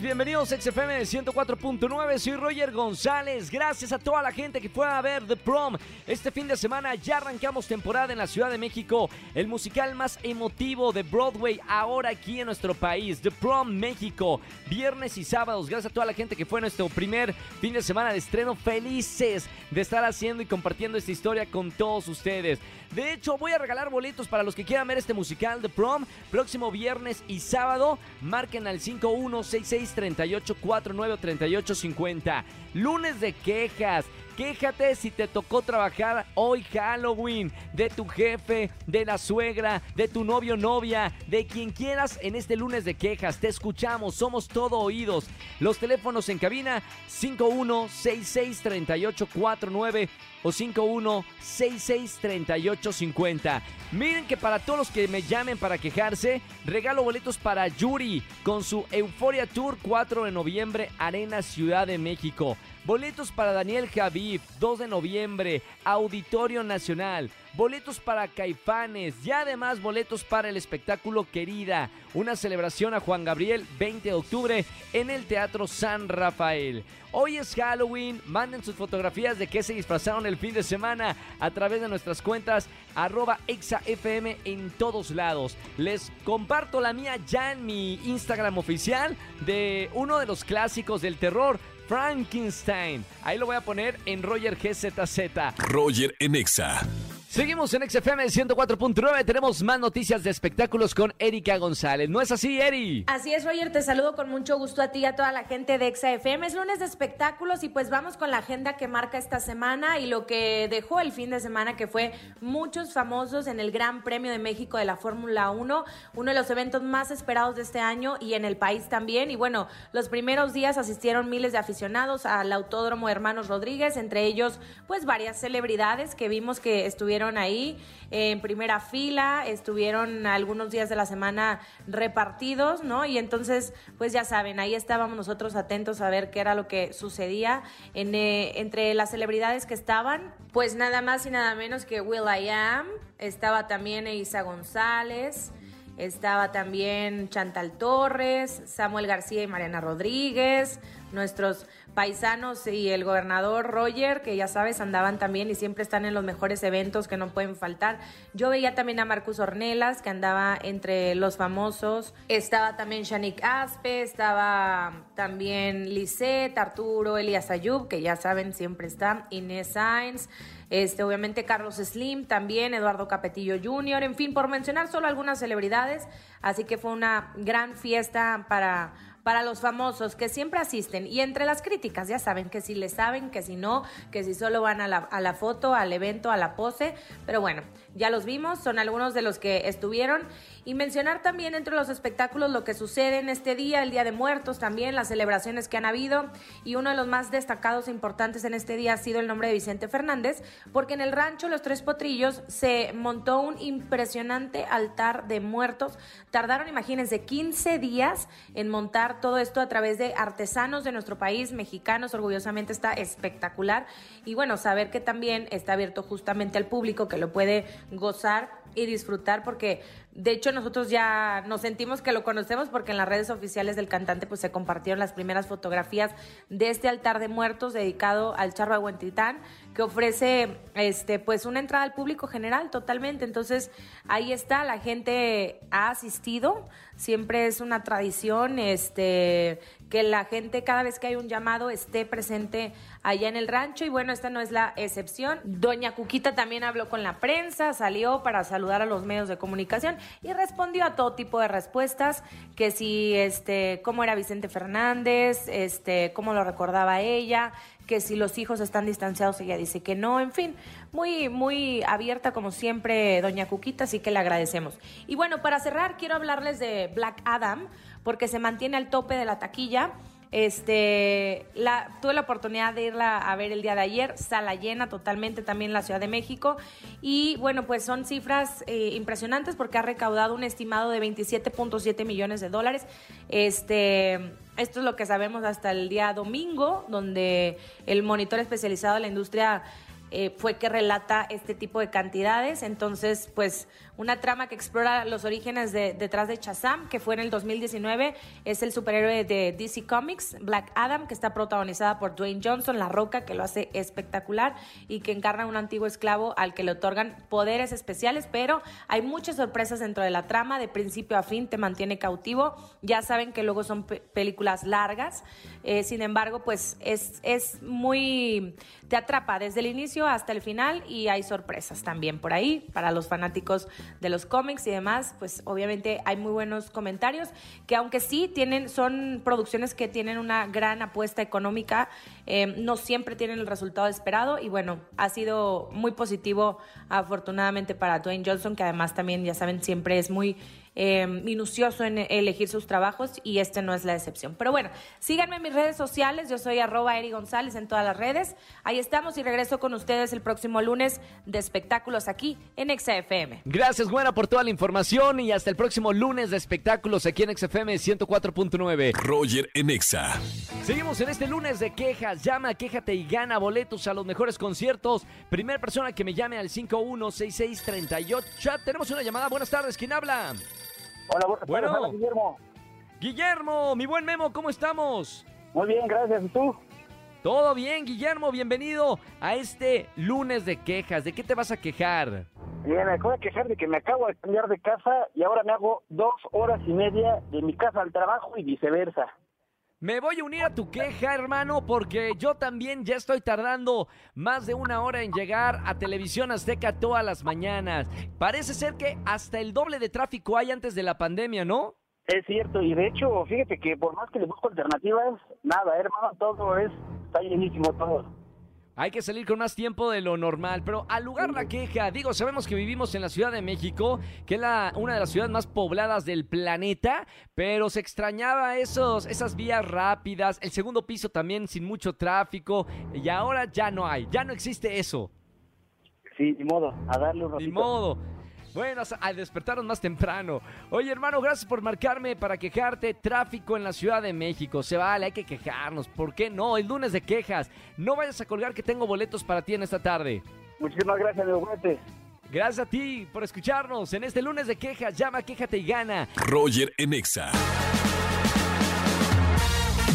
Bienvenidos a XFM 104.9, soy Roger González, gracias a toda la gente que fue a ver The Prom. Este fin de semana. Ya arrancamos temporada en la Ciudad de México, el musical más emotivo de Broadway ahora aquí en nuestro país, The Prom México, viernes y sábados, gracias a toda la gente que fue nuestro primer fin de semana de estreno, felices de estar haciendo y compartiendo esta historia con todos ustedes. De hecho, voy a regalar boletos para los que quieran ver este musical The Prom, próximo viernes y sábado, marquen al 51 6638493850. Lunes de quejas. Quéjate si te tocó trabajar hoy Halloween, de tu jefe, de la suegra, de tu novio novia, de quien quieras en este lunes de quejas. Te escuchamos, somos todo oídos. Los teléfonos en cabina 51663849 o 51663850. Miren que para todos los que me llamen para quejarse, regalo boletos para Yuri con su Euforia Tour 4 de noviembre, Arena Ciudad de México. Boletos para Daniel Javif, 2 de noviembre, Auditorio Nacional. Boletos para Caifanes y además boletos para el espectáculo Querida, una celebración a Juan Gabriel 20 de octubre en el Teatro San Rafael. Hoy es Halloween, manden sus fotografías de qué se disfrazaron el fin de semana a través de nuestras cuentas arroba exafm en todos lados. Les comparto la mía ya en mi Instagram oficial de uno de los clásicos del terror, Frankenstein. Ahí lo voy a poner en Roger GZZ. Roger en Exa. Seguimos en XFM 104.9. Tenemos más noticias de espectáculos con Erika González. ¿No es así, Eri? Así es, Roger. Te saludo con mucho gusto a ti y a toda la gente de XFM. Es lunes de espectáculos y pues vamos con la agenda que marca esta semana y lo que dejó el fin de semana, que fue muchos famosos en el Gran Premio de México de la Fórmula 1, uno de los eventos más esperados de este año y en el país también. Y bueno, los primeros días asistieron miles de aficionados al Autódromo Hermanos Rodríguez, entre ellos pues varias celebridades que vimos que estuvieron ahí en primera fila, estuvieron algunos días de la semana repartidos, ¿no? Y entonces, pues ya saben, ahí estábamos nosotros atentos a ver qué era lo que sucedía en, eh, entre las celebridades que estaban, pues nada más y nada menos que Will I Am, estaba también Isa González, estaba también Chantal Torres, Samuel García y Mariana Rodríguez, nuestros paisanos y el gobernador Roger, que ya sabes, andaban también y siempre están en los mejores eventos que no pueden faltar. Yo veía también a Marcus Ornelas, que andaba entre los famosos. Estaba también Shanik Aspe, estaba también Lisette, Arturo, Elias Ayub, que ya saben, siempre está, Inés Sainz. Este, obviamente Carlos Slim, también Eduardo Capetillo Jr., en fin, por mencionar solo algunas celebridades. Así que fue una gran fiesta para para los famosos que siempre asisten. Y entre las críticas, ya saben que si le saben, que si no, que si solo van a la, a la foto, al evento, a la pose, pero bueno, ya los vimos, son algunos de los que estuvieron. Y mencionar también entre los espectáculos lo que sucede en este día, el Día de Muertos también, las celebraciones que han habido. Y uno de los más destacados e importantes en este día ha sido el nombre de Vicente Fernández, porque en el rancho Los Tres Potrillos se montó un impresionante altar de muertos, tardaron imagínense 15 días en montar todo esto a través de artesanos de nuestro país, mexicanos, orgullosamente está espectacular. Y bueno, saber que también está abierto justamente al público que lo puede gozar y disfrutar porque de hecho nosotros ya nos sentimos que lo conocemos porque en las redes oficiales del cantante pues se compartieron las primeras fotografías de este altar de muertos dedicado al charro Aguantitán que ofrece este pues una entrada al público general totalmente. Entonces ahí está la gente ha asistido. Siempre es una tradición este que la gente cada vez que hay un llamado esté presente allá en el rancho y bueno, esta no es la excepción. Doña Cuquita también habló con la prensa, salió para saludar a los medios de comunicación y respondió a todo tipo de respuestas, que si este cómo era Vicente Fernández, este cómo lo recordaba ella, que si los hijos están distanciados, ella dice que no, en fin, muy, muy abierta como siempre, doña Cuquita, así que le agradecemos. Y bueno, para cerrar, quiero hablarles de Black Adam, porque se mantiene al tope de la taquilla. Este, la, tuve la oportunidad de irla a ver el día de ayer, sala llena totalmente también en la Ciudad de México. Y bueno, pues son cifras eh, impresionantes porque ha recaudado un estimado de 27.7 millones de dólares. Este, esto es lo que sabemos hasta el día domingo, donde el monitor especializado de la industria eh, fue que relata este tipo de cantidades. Entonces, pues una trama que explora los orígenes de, detrás de Shazam, que fue en el 2019, es el superhéroe de DC Comics, Black Adam, que está protagonizada por Dwayne Johnson, La Roca, que lo hace espectacular y que encarna a un antiguo esclavo al que le otorgan poderes especiales, pero hay muchas sorpresas dentro de la trama, de principio a fin te mantiene cautivo. Ya saben que luego son películas largas, eh, sin embargo, pues es, es muy, te atrapa desde el inicio hasta el final y hay sorpresas también por ahí para los fanáticos de los cómics y demás, pues obviamente hay muy buenos comentarios que aunque sí tienen, son producciones que tienen una gran apuesta económica, eh, no siempre tienen el resultado esperado y bueno, ha sido muy positivo afortunadamente para Dwayne Johnson, que además también, ya saben, siempre es muy eh, minucioso en elegir sus trabajos y este no es la excepción. Pero bueno, síganme en mis redes sociales, yo soy arroba Eri González en todas las redes. Ahí estamos y regreso con ustedes el próximo lunes de espectáculos aquí en XFM. Gracias, Buena, por toda la información y hasta el próximo lunes de espectáculos aquí en XFM 104.9. Roger en Exa. Seguimos en este lunes de quejas. Llama, quéjate y gana boletos a los mejores conciertos. Primera persona que me llame al 516638. Tenemos una llamada. Buenas tardes, ¿quién habla? Hola, buenas Bueno. hola, Guillermo. Guillermo, mi buen Memo, ¿cómo estamos? Muy bien, gracias. ¿Y tú? Todo bien, Guillermo, bienvenido a este lunes de quejas. ¿De qué te vas a quejar? Bien, me acabo de quejar de que me acabo de cambiar de casa y ahora me hago dos horas y media de mi casa al trabajo y viceversa. Me voy a unir a tu queja, hermano, porque yo también ya estoy tardando más de una hora en llegar a Televisión Azteca todas las mañanas. Parece ser que hasta el doble de tráfico hay antes de la pandemia, ¿no? Es cierto, y de hecho, fíjate que por más que le busco alternativas, nada, hermano, todo es, está llenísimo todo. Hay que salir con más tiempo de lo normal, pero al lugar la queja, digo, sabemos que vivimos en la Ciudad de México, que es la, una de las ciudades más pobladas del planeta, pero se extrañaba esos, esas vías rápidas, el segundo piso también sin mucho tráfico, y ahora ya no hay, ya no existe eso. Sí, ni modo, a darle un Ni ratito. modo. Bueno, al despertaron más temprano. Oye, hermano, gracias por marcarme para quejarte. Tráfico en la Ciudad de México. Se vale, hay que quejarnos. ¿Por qué no? El lunes de quejas. No vayas a colgar que tengo boletos para ti en esta tarde. Muchísimas gracias, amigo. Gracias a ti por escucharnos en este lunes de quejas. Llama, quéjate y gana. Roger en Exa.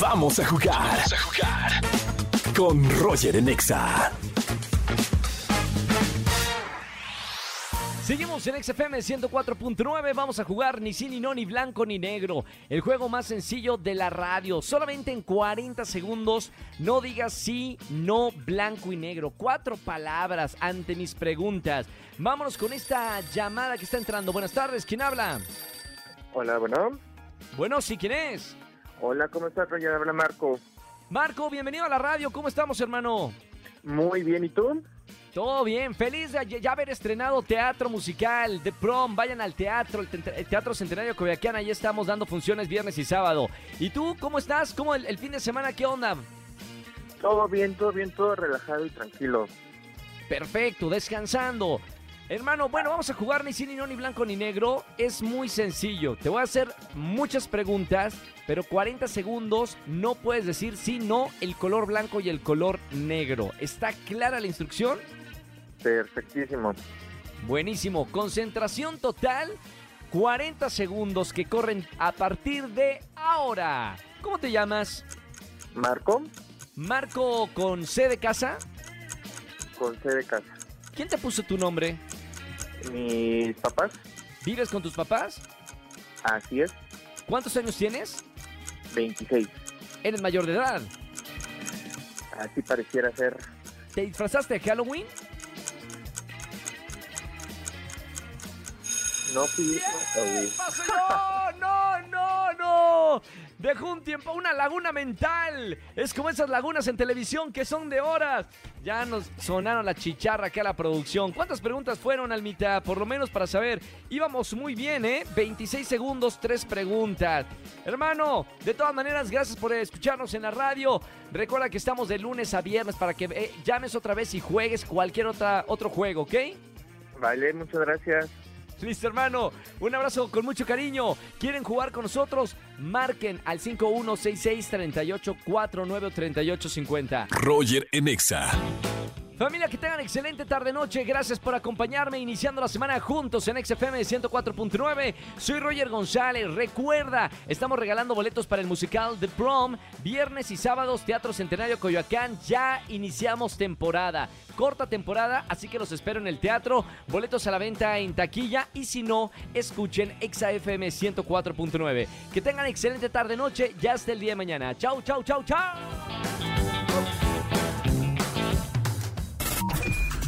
Vamos a jugar. Vamos a jugar. Con Roger en Seguimos en XFM 104.9. Vamos a jugar ni sí, ni no, ni blanco, ni negro. El juego más sencillo de la radio. Solamente en 40 segundos. No digas sí, no, blanco y negro. Cuatro palabras ante mis preguntas. Vámonos con esta llamada que está entrando. Buenas tardes, ¿quién habla? Hola, bueno. Bueno, sí, ¿quién es? Hola, ¿cómo estás, Roger? Habla Marco. Marco, bienvenido a la radio. ¿Cómo estamos, hermano? Muy bien, ¿y tú? Todo bien, feliz de ya haber estrenado teatro musical de prom. Vayan al teatro, el, te- el Teatro Centenario Coyoacán. Ahí estamos dando funciones viernes y sábado. ¿Y tú cómo estás? ¿Cómo el, el fin de semana? ¿Qué onda? Todo bien, todo bien, todo relajado y tranquilo. Perfecto, descansando. Hermano, bueno, vamos a jugar ni sí, ni no, ni blanco, ni negro. Es muy sencillo. Te voy a hacer muchas preguntas, pero 40 segundos no puedes decir sí, no, el color blanco y el color negro. ¿Está clara la instrucción? Perfectísimo. Buenísimo. Concentración total. 40 segundos que corren a partir de ahora. ¿Cómo te llamas? Marco, Marco con C de casa. con C de casa. ¿Quién te puso tu nombre? Mis papás, ¿Vives con tus papás? así es, ¿Cuántos años tienes? 26. ¿Eres mayor de edad? Así pareciera ser. ¿Te disfrazaste de Halloween? No. No, no, no, no. Dejó un tiempo, una laguna mental. Es como esas lagunas en televisión que son de horas. Ya nos sonaron la chicharra acá a la producción. ¿Cuántas preguntas fueron, Almita? Por lo menos para saber. Íbamos muy bien, ¿eh? 26 segundos, tres preguntas. Hermano, de todas maneras, gracias por escucharnos en la radio. Recuerda que estamos de lunes a viernes para que eh, llames otra vez y juegues cualquier otra, otro juego, ¿ok? Vale, muchas gracias. Listo, hermano. Un abrazo con mucho cariño. ¿Quieren jugar con nosotros? Marquen al 5166-3849-3850. Roger en Exa. Familia, que tengan excelente tarde-noche. Gracias por acompañarme iniciando la semana juntos en XFM 104.9. Soy Roger González. Recuerda, estamos regalando boletos para el musical The Prom. Viernes y sábados, Teatro Centenario Coyoacán. Ya iniciamos temporada. Corta temporada, así que los espero en el teatro. Boletos a la venta en taquilla. Y si no, escuchen XFM 104.9. Que tengan excelente tarde-noche. Ya hasta el día de mañana. Chau, chau, chau, chau.